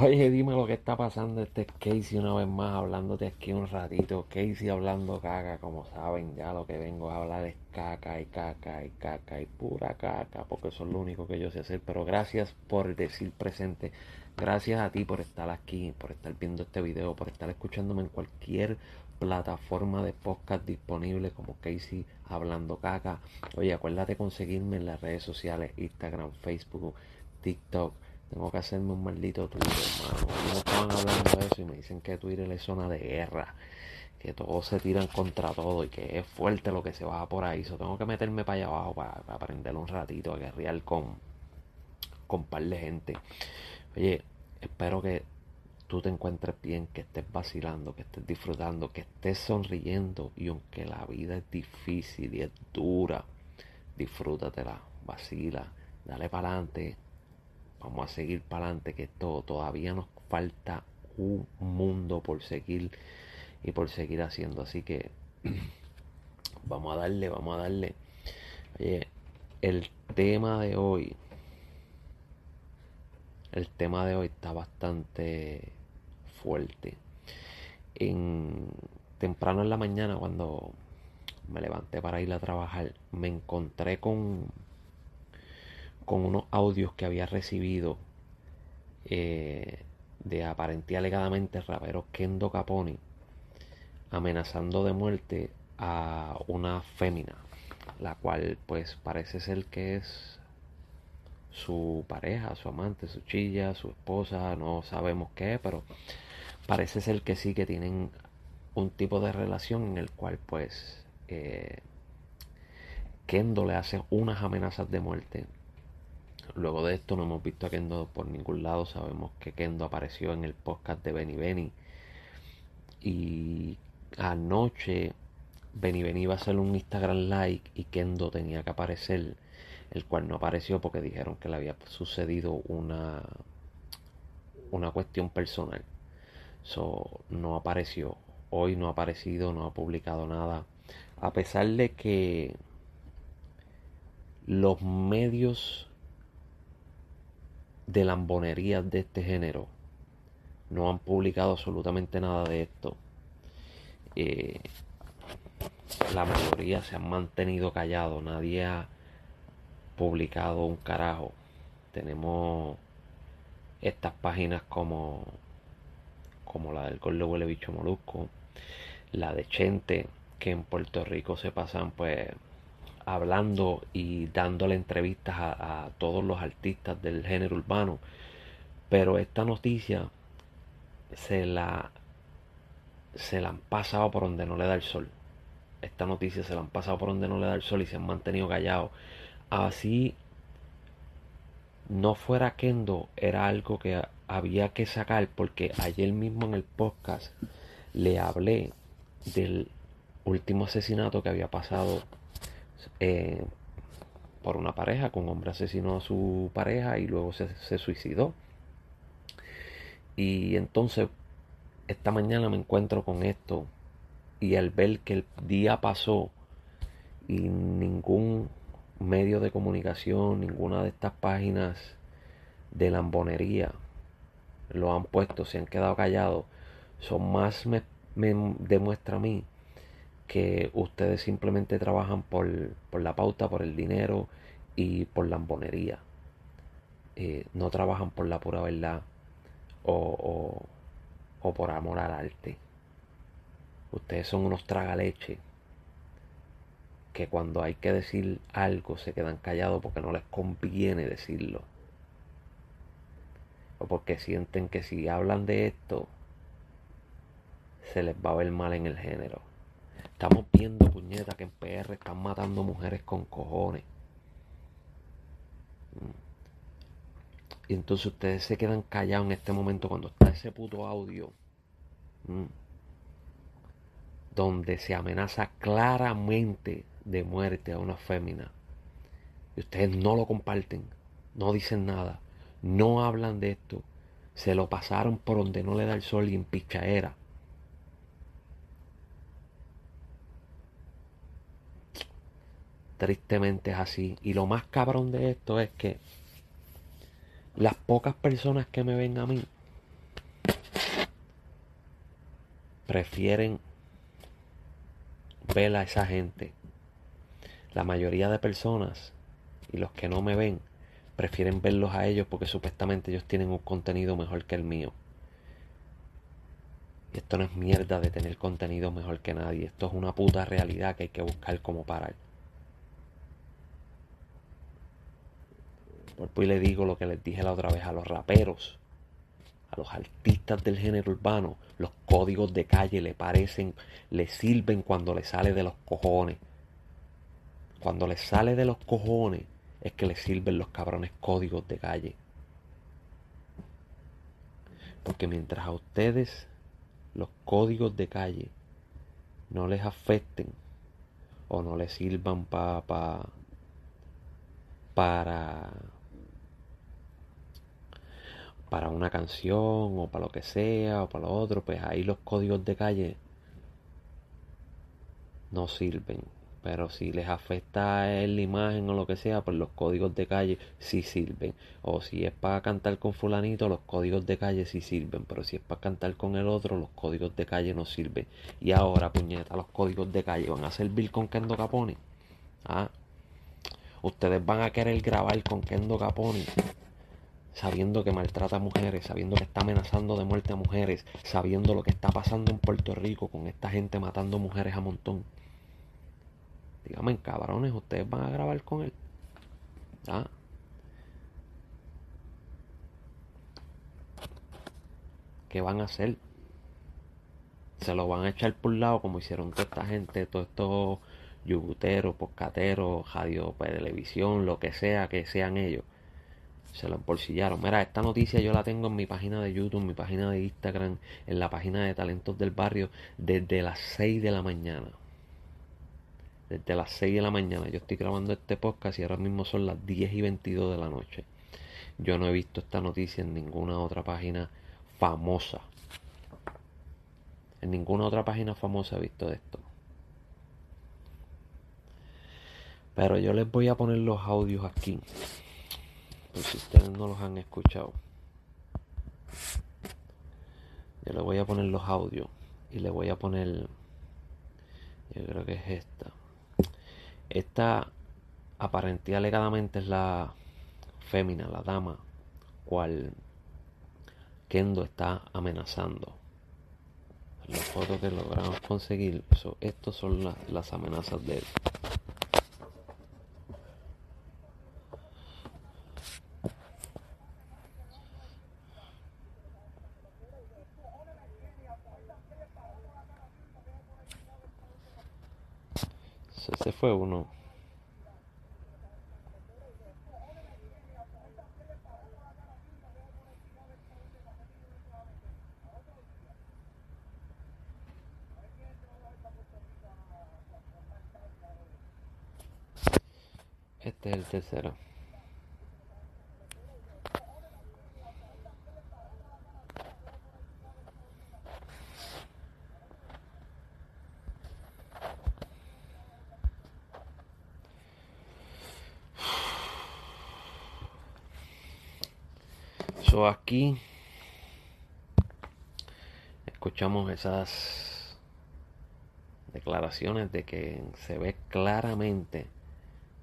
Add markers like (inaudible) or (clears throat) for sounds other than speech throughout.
Oye, dime lo que está pasando. Este es Casey una vez más hablándote aquí un ratito. Casey hablando caca, como saben, ya lo que vengo a hablar es caca y caca y caca y pura caca, porque eso es lo único que yo sé hacer. Pero gracias por decir presente. Gracias a ti por estar aquí, por estar viendo este video, por estar escuchándome en cualquier plataforma de podcast disponible como Casey hablando caca. Oye, acuérdate conseguirme en las redes sociales, Instagram, Facebook, TikTok tengo que hacerme un maldito Twitter, hermano. No estaban hablando de eso y me dicen que Twitter es zona de guerra. Que todos se tiran contra todo y que es fuerte lo que se va por ahí. So, tengo que meterme para allá abajo para, aprender un ratito a guerrear con, con par de gente. Oye, espero que tú te encuentres bien, que estés vacilando, que estés disfrutando, que estés sonriendo. Y aunque la vida es difícil y es dura, disfrútatela, vacila, dale para adelante Vamos a seguir para adelante, que todo, todavía nos falta un mundo por seguir y por seguir haciendo. Así que (clears throat) vamos a darle, vamos a darle. Oye, el tema de hoy, el tema de hoy está bastante fuerte. En, temprano en la mañana, cuando me levanté para ir a trabajar, me encontré con con unos audios que había recibido eh, de aparente alegadamente rapero Kendo Caponi amenazando de muerte a una fémina, la cual pues parece ser que es su pareja, su amante, su chilla, su esposa, no sabemos qué, pero parece ser que sí que tienen un tipo de relación en el cual pues eh, Kendo le hace unas amenazas de muerte Luego de esto no hemos visto a Kendo por ningún lado. Sabemos que Kendo apareció en el podcast de Benny Benny. Y anoche Benny Benny iba a hacer un Instagram like y Kendo tenía que aparecer. El cual no apareció porque dijeron que le había sucedido una, una cuestión personal. So, no apareció. Hoy no ha aparecido, no ha publicado nada. A pesar de que los medios de lambonerías de este género no han publicado absolutamente nada de esto. Eh, la mayoría se han mantenido callados, nadie ha publicado un carajo. Tenemos estas páginas como como la del Gordo Huele Bicho Molusco, la de Chente, que en Puerto Rico se pasan pues hablando y dándole entrevistas a, todos los artistas del género urbano. Pero esta noticia se la, se la han pasado por donde no le da el sol. Esta noticia se la han pasado por donde no le da el sol y se han mantenido callados. Así no fuera Kendo, era algo que había que sacar porque ayer mismo en el podcast le hablé del último asesinato que había pasado eh, por una pareja, con un hombre asesinó a su pareja y luego se, se suicidó. Y entonces esta mañana me encuentro con esto y al ver que el día pasó y ningún medio de comunicación, ninguna de estas páginas de lambonería lo han puesto, se han quedado callados, son más me, me demuestra a mí que ustedes simplemente trabajan por, la pauta, por el dinero y por la ambonería. Eh, no trabajan por la pura verdad o, o, por amor al arte. Ustedes son unos tragaleche que cuando hay que decir algo se quedan callados porque no les conviene decirlo. O porque sienten que si hablan de esto se les va a ver mal en el género. Estamos viendo, puñeta, que en PR están matando mujeres con cojones. Y entonces ustedes se quedan callados en este momento cuando está ese puto audio. Donde se amenaza claramente de muerte a una fémina. Y ustedes no lo comparten. No dicen nada. No hablan de esto. Se lo pasaron por donde no le da el sol y en pichaera. Tristemente es así. Y lo más cabrón de esto es que las pocas personas que me ven a mí prefieren ver a esa gente. La mayoría de personas y los que no me ven prefieren verlos a ellos porque supuestamente ellos tienen un contenido mejor que el mío. Y esto no es mierda de tener contenido mejor que nadie. Esto es una puta realidad que hay que buscar cómo parar. Por pues le digo lo que les dije la otra vez a los raperos, a los artistas del género urbano, los códigos de calle le parecen, le sirven cuando les sale de los cojones. Cuando les sale de los cojones es que les sirven los cabrones códigos de calle. Porque mientras a ustedes los códigos de calle no les afecten o no les sirvan pa, pa, para para una canción o para lo que sea o para lo otro, pues ahí los códigos de calle no sirven. Pero si les afecta la imagen o lo que sea, pues los códigos de calle sí sirven. O si es para cantar con fulanito, los códigos de calle sí sirven. Pero si es para cantar con el otro, los códigos de calle no sirven. Y ahora, puñeta, los códigos de calle van a servir con Kendo Capone. ¿Ah? Ustedes van a querer grabar con Kendo Capone sabiendo que maltrata a mujeres, sabiendo que está amenazando de muerte a mujeres, sabiendo lo que está pasando en Puerto Rico con esta gente matando mujeres a montón. Dígame, cabrones, ustedes van a grabar con él. ¿Ah? ¿Qué van a hacer? Se lo van a echar por un lado como hicieron toda esta gente, todos estos yuguteros, poscateros, radio, televisión, lo que sea que sean ellos se lo embolsillaron. Mira, esta noticia yo la tengo en mi página de YouTube, en mi página de Instagram, en la página de Talentos del Barrio, desde las 6 de la mañana. Desde las 6 de la mañana. Yo estoy grabando este podcast y ahora mismo son las 10 y 22 de la noche. Yo no he visto esta noticia en ninguna otra página famosa. En ninguna otra página famosa he visto esto. Pero yo les voy a poner los audios aquí si ustedes no los han escuchado. Yo le voy a poner los audios y le voy a poner, yo creo que es esta. Esta aparentía alegadamente es la fémina, la dama, cual Kendo está amenazando. Las fotos que logramos conseguir, eso, estos son las amenazas de él. Ese fue uno. Este es el tercero. Aquí escuchamos esas declaraciones de que se ve claramente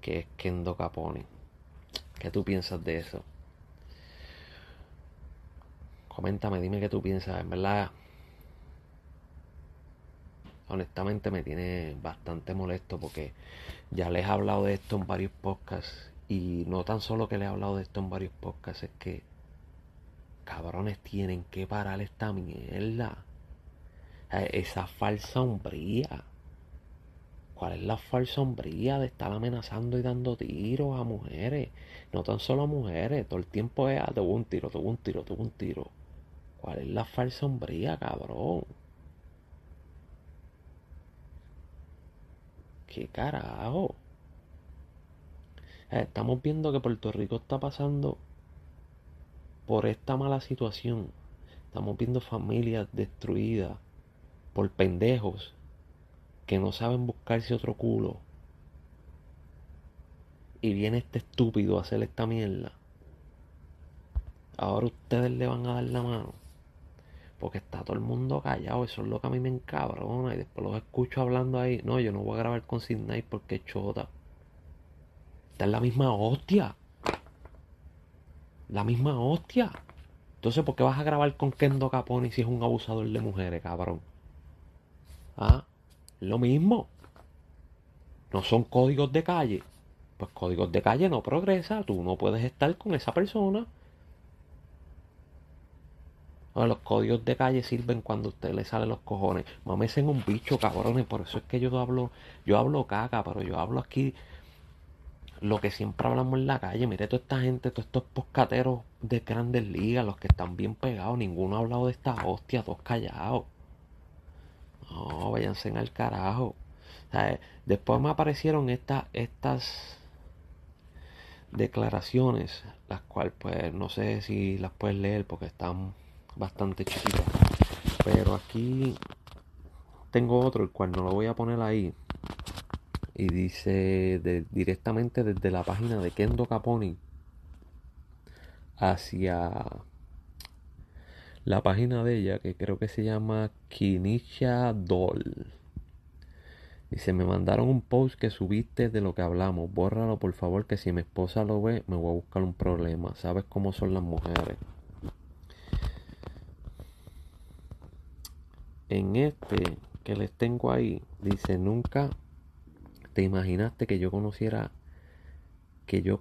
que es Kendo Capone. ¿Qué tú piensas de eso? Coméntame, dime qué tú piensas. En verdad, honestamente me tiene bastante molesto porque ya les he hablado de esto en varios podcasts y no tan solo que les he hablado de esto en varios podcasts, es que cabrones tienen que parar esta mierda. Esa falsa hombría. ¿Cuál es la falsa hombría de estar amenazando y dando tiros a mujeres? No tan solo a mujeres, todo el tiempo es, ah, un tiro, tuvo un tiro, tuvo un tiro. ¿Cuál es la falsa hombría, cabrón? ¿Qué carajo? Estamos viendo que Puerto Rico está pasando por esta mala situación. Estamos viendo familias destruidas por pendejos que no saben buscarse otro culo. Y viene este estúpido a hacer esta mierda. Ahora ustedes le van a dar la mano. Porque está todo el mundo callado, eso es lo que a mí me encabrona. Y después los escucho hablando ahí. No, yo no voy a grabar con Sidney porque es chota. Está en la misma hostia. La misma hostia. Entonces, ¿por qué vas a grabar con Kendo Caponi si es un abusador de mujeres, cabrón? Ah, lo mismo. No son códigos de calle. Pues códigos de calle no progresa. Tú no puedes estar con esa persona. los códigos de calle sirven cuando a usted le salen los cojones. Mames en un bicho, cabrones. Por eso es que yo hablo, yo hablo caca, pero yo hablo aquí lo que siempre hablamos en la calle. Mire toda esta gente, todos estos poscateros de grandes ligas, los que están bien pegados. Ninguno ha hablado de esta hostia, todos callados. No, váyanse al carajo. después me aparecieron estas, estas declaraciones, las cuales pues no sé si las puedes leer porque están bastante chiquitas. Pero aquí tengo otro, el cual no lo voy a poner ahí. Y dice directamente desde la página de Kendo Caponi hacia la página de ella, que creo que se llama Kinisha Doll. Dice, me mandaron un post que subiste de lo que hablamos. Bórralo por favor, que si mi esposa lo ve, me voy a buscar un problema. ¿Sabes cómo son las mujeres? En este que les tengo ahí, dice, nunca te imaginaste que yo conociera, que yo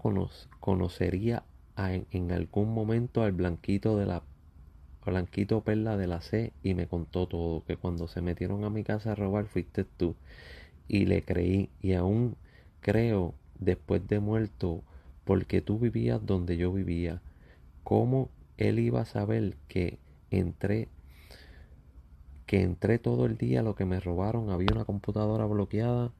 conocería en algún momento al blanquito de la Blanquito Perla de la C y me contó todo, que cuando se metieron a mi casa a robar fuiste tú. Y le creí y aún creo después de muerto porque tú vivías donde yo vivía. ¿Cómo él iba a saber que entré que entré todo el día lo que me robaron? Había una computadora bloqueada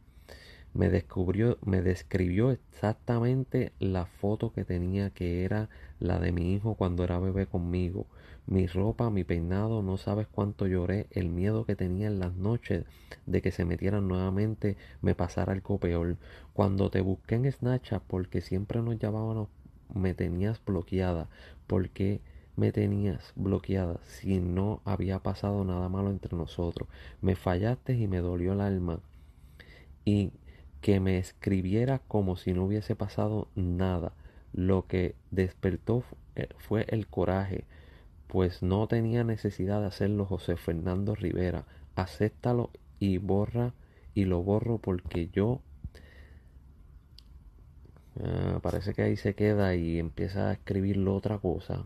me descubrió, me describió exactamente la foto que tenía que era la de mi hijo cuando era bebé conmigo. Mi ropa, mi peinado, no sabes cuánto lloré, el miedo que tenía en las noches de que se metieran nuevamente, me pasara algo peor. Cuando te busqué en Snapchat porque siempre nos llamábamos, me tenías bloqueada, porque me tenías bloqueada si no había pasado nada malo entre nosotros. Me fallaste y me dolió el alma. Y que me escribiera como si no hubiese pasado nada. Lo que despertó eh, fue el coraje, pues no tenía necesidad de hacerlo José Fernando Rivera. Acéptalo y borra y lo borro porque yo ah, parece que ahí se queda y empieza a escribirlo otra cosa.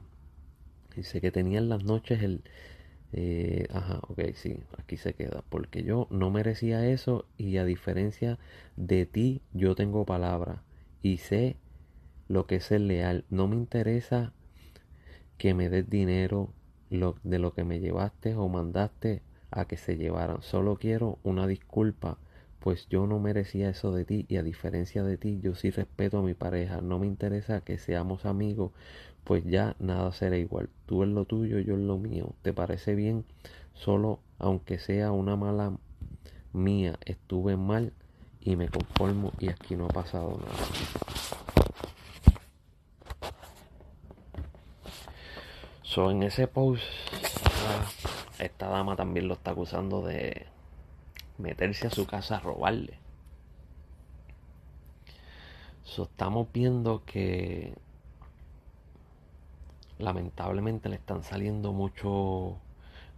Dice que tenía en las noches el, eh, ajá, ok, sí, aquí se queda. Porque yo no merecía eso y a diferencia de ti, yo tengo palabra y sé lo que es el leal. No me interesa que me des dinero de lo que me llevaste o mandaste a que se llevaran. Solo quiero una disculpa, pues yo no merecía eso de ti y a diferencia de ti, yo sí respeto a mi pareja. No me interesa que seamos amigos, pues ya nada será igual. Tú en lo tuyo, yo en lo mío. ¿Te parece bien? Solo aunque sea una mala mía, estuve mal y me conformo y aquí no ha pasado nada. So, en ese post, esta dama también lo está acusando de meterse a su casa a robarle. So, estamos viendo que lamentablemente le están saliendo mucho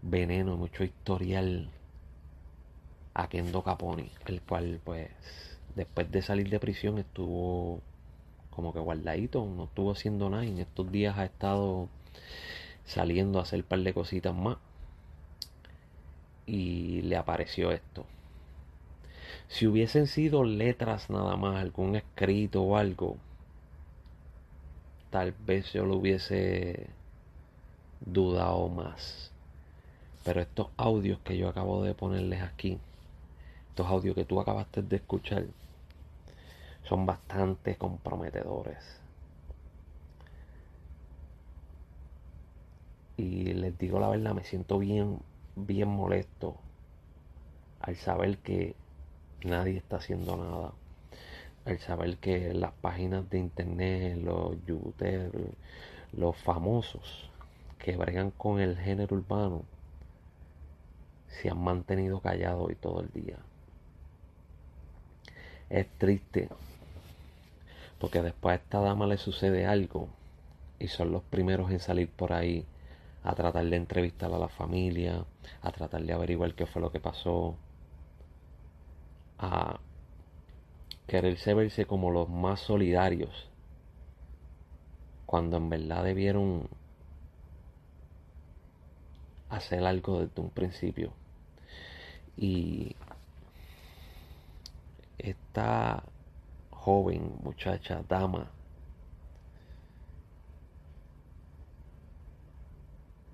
veneno, mucho historial a Kendo Caponi, el cual pues después de salir de prisión estuvo como que guardadito, no estuvo haciendo nada y en estos días ha estado saliendo a hacer un par de cositas más y le apareció esto. Si hubiesen sido letras nada más, algún escrito o algo, tal vez yo lo hubiese dudado más. Pero estos audios que yo acabo de ponerles aquí, estos audios que tú acabaste de escuchar, son bastante comprometedores. Y les digo la verdad, me siento bien, bien molesto al saber que nadie está haciendo nada el saber que las páginas de internet, los youtubers, los famosos que bregan con el género urbano, se han mantenido callados hoy todo el día. Es triste porque después a esta dama le sucede algo y son los primeros en salir por ahí a tratar de entrevistar a la familia, a tratar de averiguar qué fue lo que pasó, a quererse verse como los más solidarios, cuando en verdad debieron hacer algo desde un principio. Y esta joven, muchacha, dama,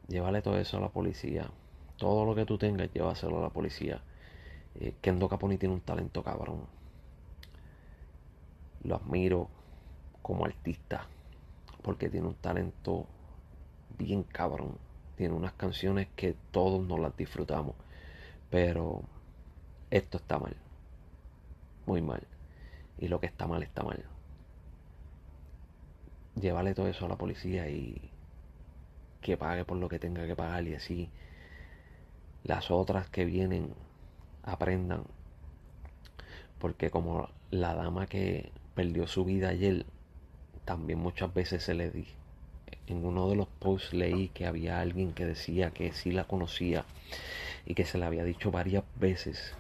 llévale todo eso a la policía. Todo lo que tú tengas, llévaselo a la policía. Eh, Kendo Caponi tiene un talento cabrón. Lo admiro como artista porque tiene un talento bien cabrón. Tiene unas canciones que todos nos las disfrutamos. Pero esto está mal. Muy mal. Y lo que está mal está mal. Llévale todo eso a la policía y que pague por lo que tenga que pagar y así las otras que vienen aprendan. Porque como la dama que perdió su vida ayer, también muchas veces se le di. En uno de los posts leí que había alguien que decía que sí la conocía y que se le había dicho varias veces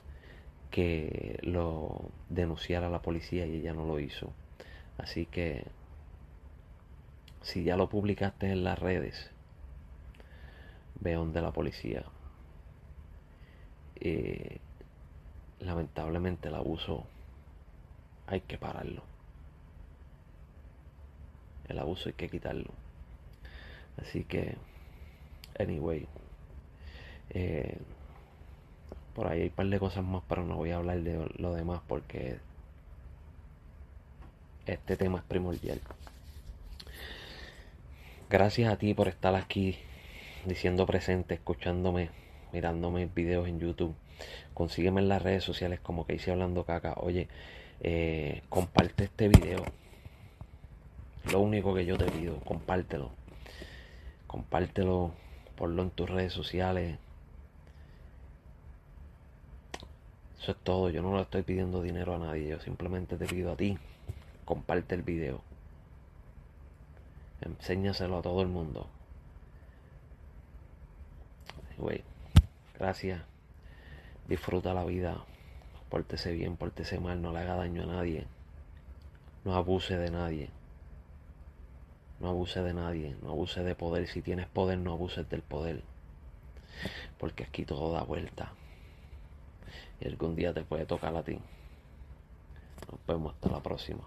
que lo denunciara a la policía y ella no lo hizo. Así que si ya lo publicaste en las redes, ve donde la policía. Eh, lamentablemente el abuso hay que pararlo. El abuso hay que quitarlo. Así que, anyway, eh, por ahí hay un par de cosas más, pero no voy a hablar de lo demás porque este tema es primordial. Gracias a ti por estar aquí diciendo presente, escuchándome, mirándome videos en YouTube. Consígueme en las redes sociales como que hice hablando caca. Oye, eh, comparte este video. Lo único que yo te pido, compártelo. Compártelo, ponlo en tus redes sociales. Eso es todo. Yo no le estoy pidiendo dinero a nadie. Yo simplemente te pido a ti. Comparte el video. Enséñaselo a todo el mundo. Güey, gracias. Disfruta la vida. Pórtese bien, pórtese mal. No le haga daño a nadie. No abuse de nadie. No abuse de nadie. No abuse de poder. Si tienes poder, no abuses del poder. Porque aquí todo da vuelta. Y algún día te puede tocar a ti. Nos vemos hasta la próxima.